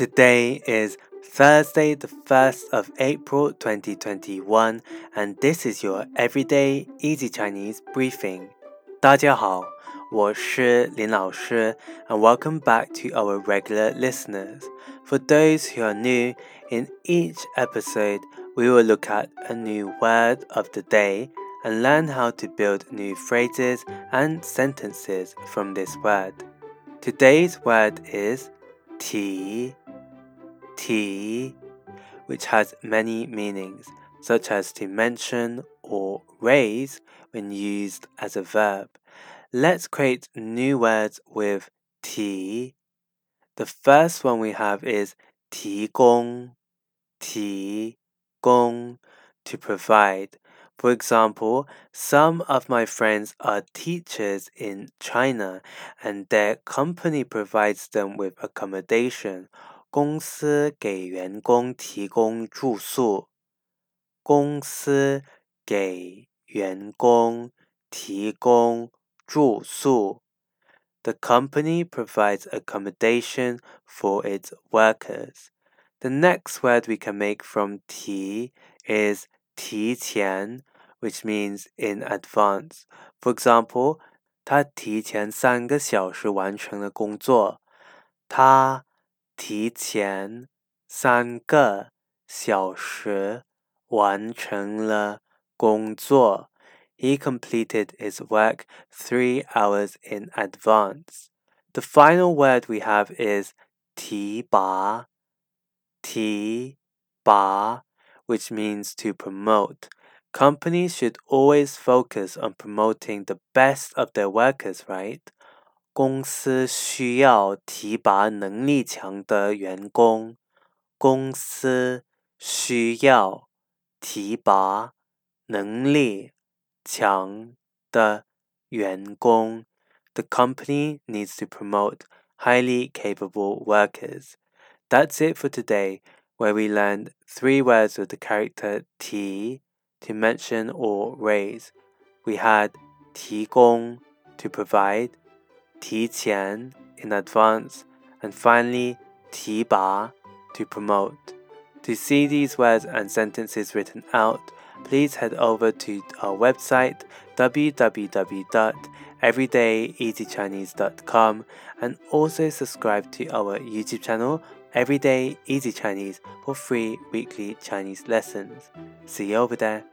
Today is Thursday, the 1st of April 2021, and this is your everyday easy Chinese briefing. 大家好，我是林老师, and welcome back to our regular listeners. For those who are new, in each episode, we will look at a new word of the day and learn how to build new phrases and sentences from this word. Today's word is 提。提, which has many meanings, such as to mention or raise when used as a verb. Let's create new words with 提. The first one we have is 提供,提供, to provide. For example, some of my friends are teachers in China and their company provides them with accommodation. 公司给员工提供住宿。公司给员工提供住宿。The company provides accommodation for its workers. The next word we can make from 提 is 提前 which means in advance. For example, 他提前三个小时完成了工作。他提前三个小时完成了工作。He completed his work three hours in advance. The final word we have is 提拔,提拔, which means to promote. Companies should always focus on promoting the best of their workers, right? 公司需要提拔能力强的员工。公司需要提拔能力强的员工。The company needs to promote highly capable workers. That's it for today, where we learned three words with the character 提 to mention or raise. We had 提供 to provide, 提前 in advance, and finally 提拔 to promote. To see these words and sentences written out, please head over to our website www.everydayeasychinese.com and also subscribe to our YouTube channel Everyday Easy Chinese for free weekly Chinese lessons. See you over there.